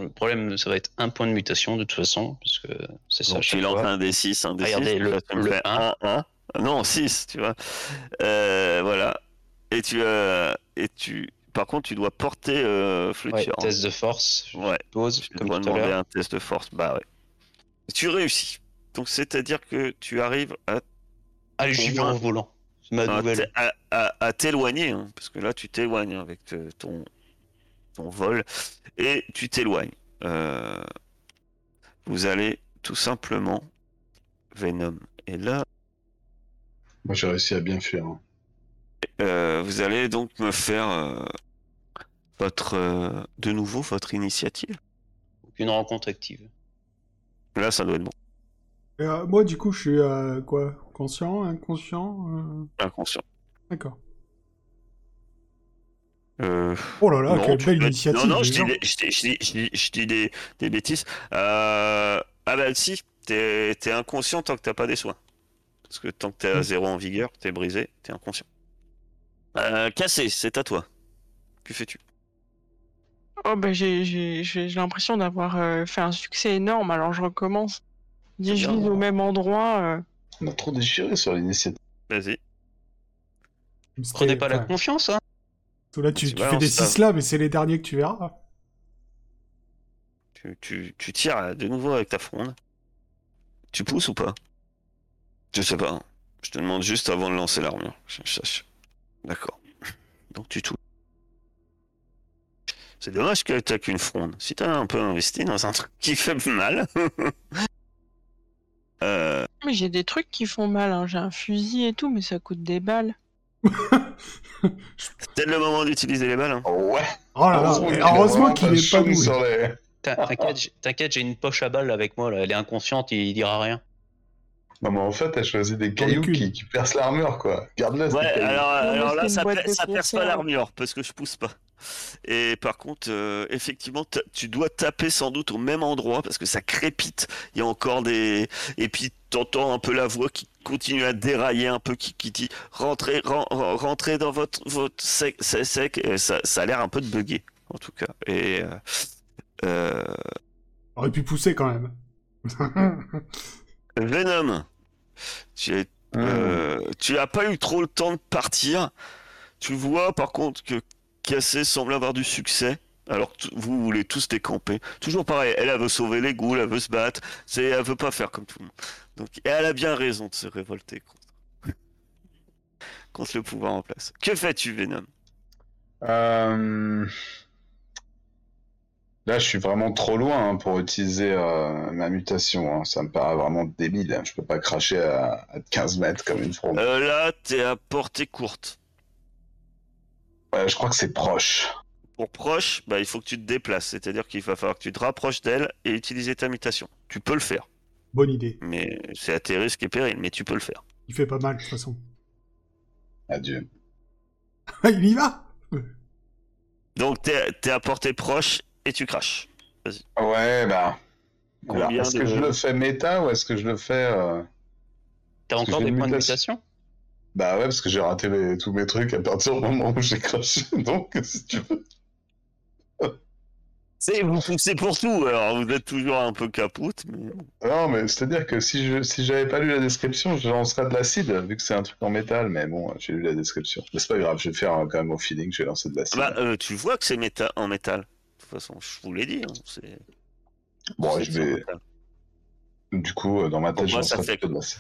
Le problème, ça va être un point de mutation de toute façon, parce que c'est ça. tu lances un des 6, un des 6. Regardez, le- le fais un. 1, 1. Non, 6, tu vois. Euh, voilà. Et tu, euh, et tu. Par contre, tu dois porter euh, Ouais, Fletcher. test de force, je Ouais. pose, Tu comme dois demander un test de force. Bah ouais. Tu réussis. Donc, c'est-à-dire que tu arrives à, Allez, j'y vais en volant. C'est ma à nouvelle. à- à- à t'éloigner. hein, parce que là, tu t'éloignes hein, avec euh, ton, ton vol. Et tu t'éloignes. Euh, vous allez tout simplement. Venom. Et là, Moi j'ai réussi à bien fuir. hein. Euh, vous allez donc me faire euh, votre euh, de nouveau votre initiative. Aucune rencontre active. Là, ça doit être bon. Et, euh, moi, du coup, je suis euh, quoi? Conscient Inconscient euh, Inconscient. D'accord. Euh, Oh là là, non, quelle tu belle peux- initiative Non, non, je dis, des- je dis- je dis- je dis- je dis des, des bêtises. Euh, ah bah si, t'es inconscient tant que t'as pas des soins. Parce que tant que t'es à Mm. zéro en vigueur, t'es brisé, t'es inconscient. Euh, cassé, c'est à toi. Que fais-tu? Oh, bah, j'ai, l'impression d'avoir euh, fait un succès énorme, alors je recommence. Dis, je au même endroit. euh, On a trop déchiré sur l'initiative. Vas-y. Prenez pas la confiance, hein Là, tu, Tu fais des ça. 6 là, mais c'est les derniers que tu verras. Tu, tu, tu tires de nouveau avec ta fronde. Tu pousses ou pas? Je sais pas. Je te demande juste avant de lancer l'armure. Je je sache. D'accord. Donc tu touches. C'est dommage que t'as qu'une fronde. Si t'as un peu investi dans un truc qui fait mal. (laughs) euh, Mais j'ai des trucs qui font mal, hein. J'ai un fusil et tout, mais ça coûte des balles. C'est peut-être le moment d'utiliser les balles. hein. ouais. Oh là là, Heureusement qu'il est pas sur les- T'in- T'inquiète, j'ai- une poche à balles avec moi, là. Elle est inconsciente, il dira rien. Non, mais en fait, elle choisit des cailloux qui, qui percent l'armure, quoi. Garde-la, ces Ouais, alors, là, ça, ça perce pas l'armure parce que je pousse pas. Et par contre, euh, effectivement, tu dois taper sans doute au même endroit parce que ça crépite. Il y a encore des. Et puis, t'entends un peu la voix qui continue à dérailler un peu, qui, qui dit rentrez, ren- ren- rentrez dans votre, votre sec, sec, sec. Et ça, ça a l'air un peu de bugger, en tout cas. Et euh, euh, Aurait pu pousser quand même. (laughs) Venom, tu, es- euh, tu as pas eu trop le temps de partir. Tu vois par contre que Cassé semble avoir du succès. Alors vous voulez tous décamper. Toujours pareil, elle, elle veut sauver les ghouls, elle veut se battre. C'est, elle veut pas faire comme tout le monde. Donc, et elle a bien raison de se révolter contre, (laughs) contre le pouvoir en place. Que fais-tu, Venom? Euh, Là, je suis vraiment trop loin hein, pour utiliser euh, ma mutation. hein. Ça me paraît vraiment débile. hein. Je peux pas cracher à, à 15 mètres comme une fronde. euh, Là, t'es à portée courte. Ouais, je crois que c'est proche. Pour proche, bah, il faut que tu te déplaces. C'est-à-dire qu'il va falloir que tu te rapproches d'elle et utiliser ta mutation. Tu peux le faire. Bonne idée. Mais c'est à tes risques et périls, mais tu peux le faire. Il fait pas mal de toute façon. Adieu. (laughs) Il y va (laughs) Donc t'es es à portée proche et tu craches. Ouais, bah. Alors, est-ce de- que je le fais méta ou est-ce que je le fais. euh, T'as Parce encore des points de mutation. mutation? Bah ouais, parce que j'ai raté les- tous mes trucs à partir du moment où j'ai craché. (laughs) Donc, si tu veux. C'est vous poussez pour tout, alors vous êtes toujours un peu capoute, mais. Non, mais c'est-à-dire que si je si j'avais pas lu la description, je lancerais de l'acide, vu que c'est un truc en métal, mais bon, j'ai lu la description. Mais c'est pas grave, je vais faire euh, quand même au feeling, je vais lancer de l'acide. Bah, euh, tu vois que c'est méta en métal. De toute façon, je vous l'ai dit. hein, c'est- bon, c'est je vais. Du coup, euh, dans ma tête, je moi, ça lancerai fait de l'acide.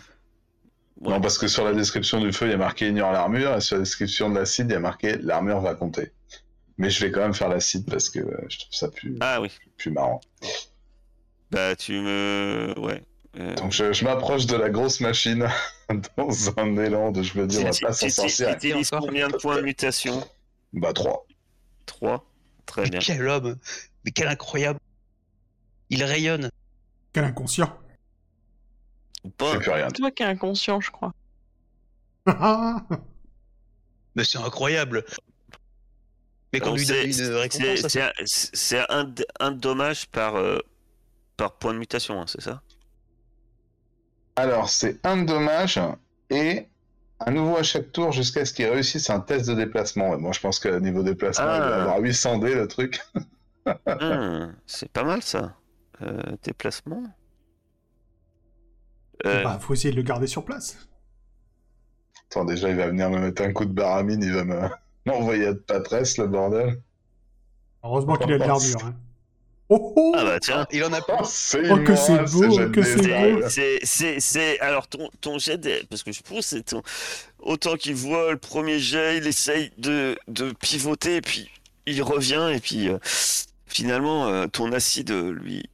Ouais. Non, parce que sur la description du feu, il y a marqué ignore l'armure, et sur la description de l'acide, il y a marqué l'armure va compter. Mais je vais quand même faire l'acide parce que euh, je trouve ça plus, Ah oui. plus marrant. Bah tu me. Ouais. Euh, Donc je, je m'approche de la grosse machine (laughs) dans un élan de je me dis on va pas s'en sortir. combien de points de mutation? Bah 3. 3. Très Mais bien. quel homme Mais quel incroyable Il rayonne Quel inconscient. Pas. C'est plus rien. Toi qui es inconscient, je crois. Ah, (laughs) Mais c'est incroyable Mais qu'on lui donne c'est- une c'est- récompense, C'est un- un, d- dommage par, euh, par point de mutation, hein, c'est ça? Alors c'est un de dommage et un nouveau à chaque tour jusqu'à ce qu'il réussisse un test de déplacement. Moi je pense que niveau déplacement, il Ah. va avoir 800 dés le truc. Hum, C'est pas mal ça. Euh, déplacement. Euh, Bah, faut essayer de le garder sur place. Attends, déjà il va venir me mettre un coup de baramine, il va me m'envoyer de patresse le bordel. Heureusement qu'il a de l'armure. Hein. Oh oh Ah bah tiens. Il en a pas Oh, Oh, que c'est beau, que c'est beau. C'est, alors ton, ton jet, de- parce que je pense, c'est ton, autant qu'il voit le premier jet, il essaye de, de pivoter, et puis il revient, et puis euh, finalement, euh, ton acide, euh, lui,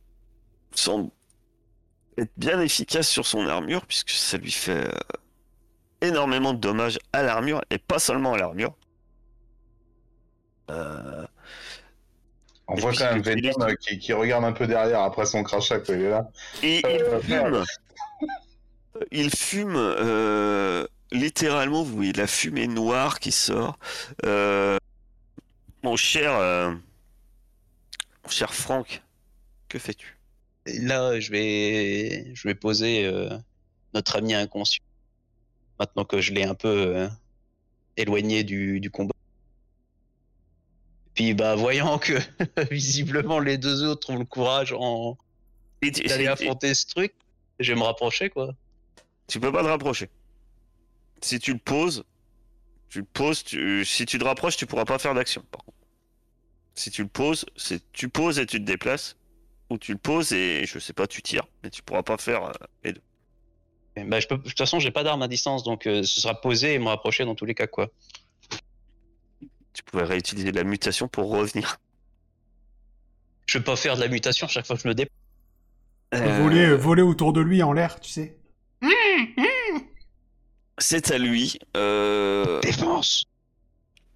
semble être bien efficace sur son armure, puisque ça lui fait euh, énormément de dommages à l'armure, et pas seulement à l'armure. Euh, On Et voit quand même Venom euh, qui, qui regarde un peu derrière après son crachat quand il est là. Et Euh, il fume. Il fume euh, littéralement, vous voyez la fumée noire qui sort. Euh, mon cher, euh, mon cher Franck, que fais-tu? Là, je vais, je vais poser euh, notre ami inconscient. Maintenant que je l'ai un peu euh, éloigné du, du combat. Puis, bah, voyant que (laughs) visiblement les deux autres ont le courage en (laughs) d'aller affronter ce truc, je vais me rapprocher, quoi. tu peux pas te rapprocher. Si tu le poses, tu le poses. tu- si tu te rapproches, tu pourras pas faire d'action. Par contre, si tu le poses, c'est tu poses et tu te déplaces, ou tu le poses et je sais pas, tu tires, mais tu pourras pas faire euh, les deux. Bah, je peux, de toute façon, j'ai pas d'arme à distance, donc euh, ce sera posé et me rapprocher dans tous les cas, quoi. Tu pourrais réutiliser la mutation pour revenir. Je peux pas faire de la mutation chaque fois que je me déplace. Euh, Voler, voler autour de lui en l'air, tu sais. C'est à lui. Euh, Défense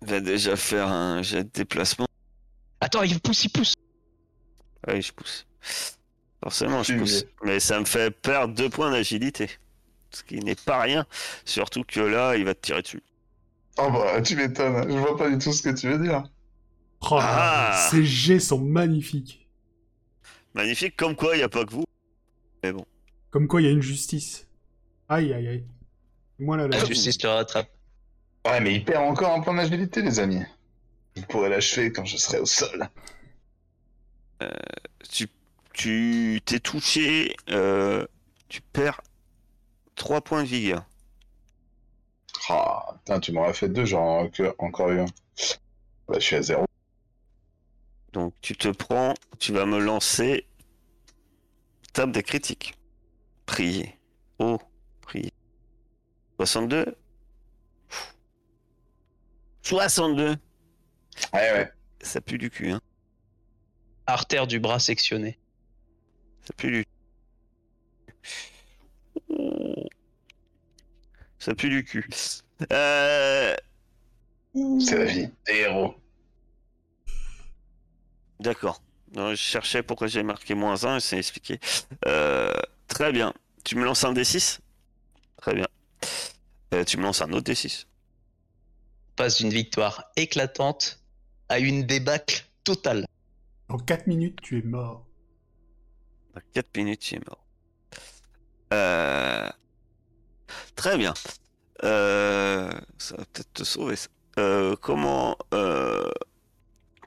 il va déjà faire un jet de déplacement. Attends, il pousse, il pousse Oui, je pousse. Forcément, je pousse. Mais ça me fait perdre deux points d'agilité. Ce qui n'est pas rien. Surtout que là, il va te tirer dessus. Oh bah tu m'étonnes, je vois pas du tout ce que tu veux dire. Oh, Ah. Ces jets sont magnifiques. Magnifique, comme quoi il n'y a pas que vous. Comme quoi, il y a une justice. Aïe, aïe, aïe. Moi, la La justice le rattrape. Ouais, mais il perd encore un point d'agilité, les amis. Vous pourrez l'achever quand je serai au sol. Tu tu t'es touché, euh, tu perds 3 points de vigueur. Ah, putain, tu m'aurais fait deux, j'en aurais encore eu un. Bah, je suis à zéro. Donc tu te prends, tu vas me lancer table des critiques. Prier. Oh, prier. 62 62 Ouais, ouais. Ça pue du cul, hein. Artère du bras sectionnée. Ça pue du Oh. Ça pue du cul. Euh, C'est la vie des héros. D'accord. Non, Je cherchais pourquoi j'ai marqué moins 1 et c'est expliqué. Euh, très bien. Tu me lances un D6 Très bien. Euh, tu me lances un autre D6. On passe d'une victoire éclatante à une débâcle totale. En 4 minutes, tu es mort. Dans 4 minutes, tu es mort. Euh, Très bien. Euh, Ça va peut-être te sauver. ça. Euh, comment... Euh...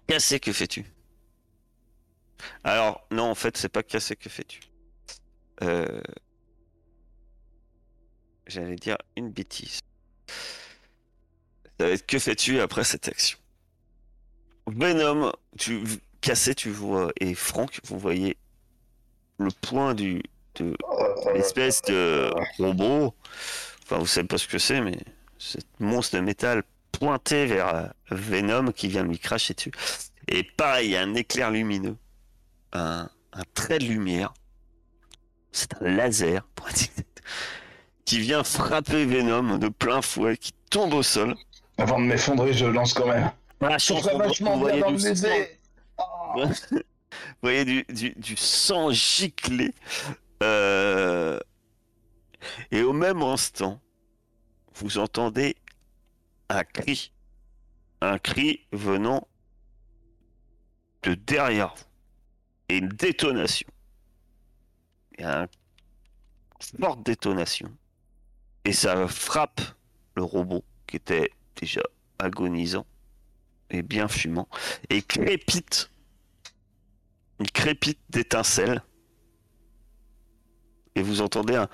Casser, que fais-tu? Alors, non, en fait, c'est pas casser, que fais-tu? J'allais dire une bêtise. Que fais-tu après cette action? Venom, tu casser, tu vois, et Franck, vous voyez le point du de l'espèce de robot. Enfin, vous savez pas ce que c'est, mais cette monstre de métal pointé vers euh, Venom qui vient de lui cracher dessus. Et pareil, il y a un éclair lumineux, un, un trait de lumière. C'est un laser, pour qui vient frapper Venom de plein fouet, qui tombe au sol. Avant de m'effondrer, je lance quand même. Voilà, Je vachement bien dans le sang. baiser. Ah. (laughs) Vous voyez du, du, du sang gicler. Euh, Et au même instant, vous entendez un cri. Un cri venant de derrière vous. Et une détonation. Une forte détonation. Et ça frappe le robot qui était déjà agonisant et bien fumant. Et crépite il crépite d'étincelles. Et vous entendez un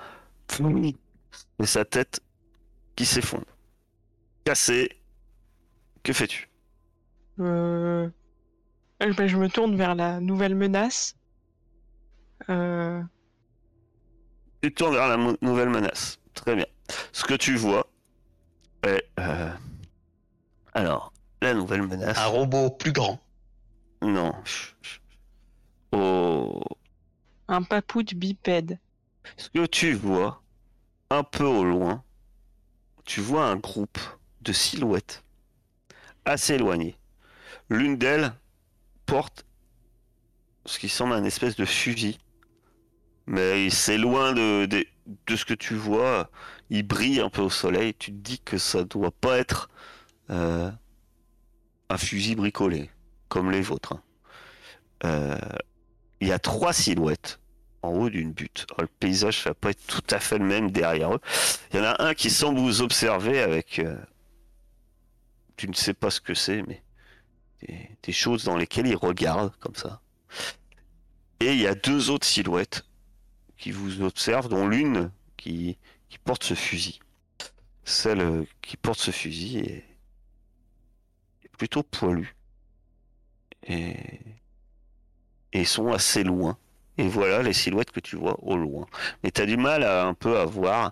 et sa tête qui s'effondre. Cassé. Que fais-tu? Euh... euh, ben, je me tourne vers la nouvelle menace. Euh... Tu te tournes vers la nouvelle menace. Très bien. Ce que tu vois est... euh, Alors, la nouvelle menace... Un robot plus grand. Non. Oh... Un papoude bipède. Ce que tu vois, un peu au loin, tu vois un groupe de silhouettes assez éloignées. L'une d'elles porte ce qui semble un espèce de fusil, mais c'est loin de, ce que tu vois. Il brille un peu au soleil. Tu te dis que ça doit pas être euh, un fusil bricolé comme les vôtres. hein. Euh, Il y a trois silhouettes en haut d'une butte. Le paysage va pas être tout à fait le même derrière eux. Il y en a un qui semble vous observer avec, euh, tu ne sais pas ce que c'est, mais des, choses dans lesquelles il regarde comme ça. Et il y a deux autres silhouettes qui vous observent, dont l'une qui, qui porte ce fusil. Celle euh, qui porte ce fusil est, est plutôt poilue. Et, et sont assez loin. Et voilà les silhouettes que tu vois au loin. Mais tu as du mal à un peu à voir.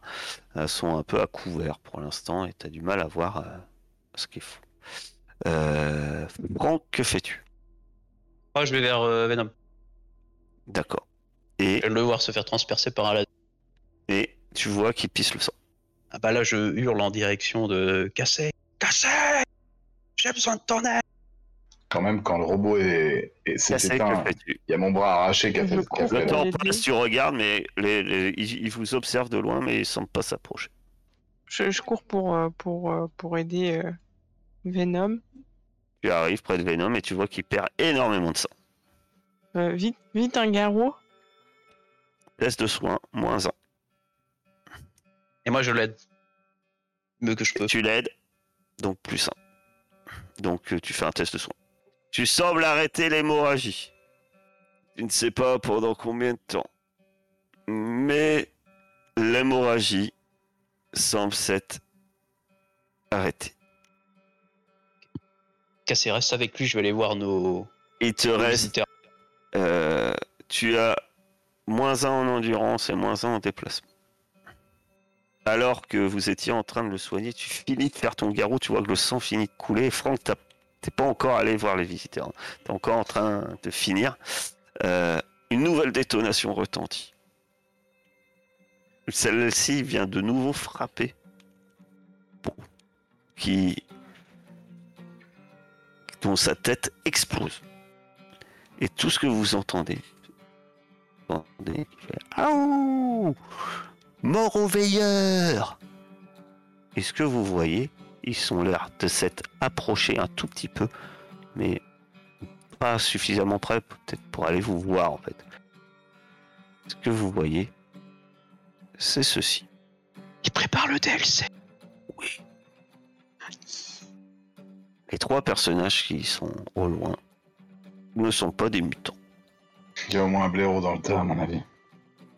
Elles sont un peu à couvert pour l'instant et tu as du mal à voir euh, ce qu'il faut. Euh, Franck, que fais-tu? Moi, je vais vers euh, Venom. D'accord. Et, Je de le voir se faire transpercer par un laser. et tu vois qu'il pisse le sang. Ah bah là, je hurle en direction de Cassé. Cassé J'ai besoin de ton aide Quand même, quand le robot est, s'est Cassé, éteint, il y a mon bras arraché qui a Je fait, qui a fait- Le temps passe, tu regardes, mais les, les- ils, ils vous observent de loin, mais ils ne semblent pas s'approcher. Je, je cours pour, euh, pour, euh, pour aider euh, Venom. Tu arrives près de Venom et tu vois qu'il perd énormément de sang. Euh, vite, vite un garrot. Test de soins, moins 1. Et moi, je l'aide. mieux que je peux. Tu l'aides, donc plus 1. Donc tu fais un test de soin. Tu sembles arrêter l'hémorragie. Tu ne sais pas pendant combien de temps. Mais l'hémorragie semble s'être arrêtée. Cassé, reste avec lui, je vais aller voir nos, Il te nos reste. Euh, tu as moins 1 en endurance et moins 1 en déplacement. Alors que vous étiez en train de le soigner, tu finis de faire ton garrot, tu vois que le sang finit de couler. Et Franck, t'as- t'es pas encore allé voir les visiteurs. T'es encore en train de finir. Euh, une nouvelle détonation retentit. Celle-ci vient de nouveau frapper. Qui. dont sa tête explose. Et tout ce que vous entendez, entendez, Mort au veilleur Et ce que vous voyez, ils sont l'air de s'être approchés un tout petit peu, mais pas suffisamment près peut-être pour aller vous voir en fait. Ce que vous voyez, c'est ceci. Il prépare le DLC. Oui. Les trois personnages qui sont au loin ne sont pas des mutants, Il y a au moins un blaireau dans le tas, à mon avis.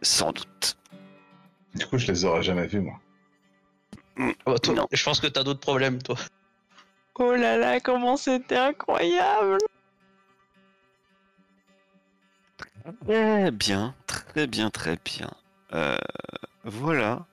sans doute. Du coup, je les aurais jamais vus, moi. Ah bah, toi, Non. je pense que t'as d'autres problèmes, toi. Oh là là, comment c'était incroyable Très bien, très bien, très bien. Euh, voilà.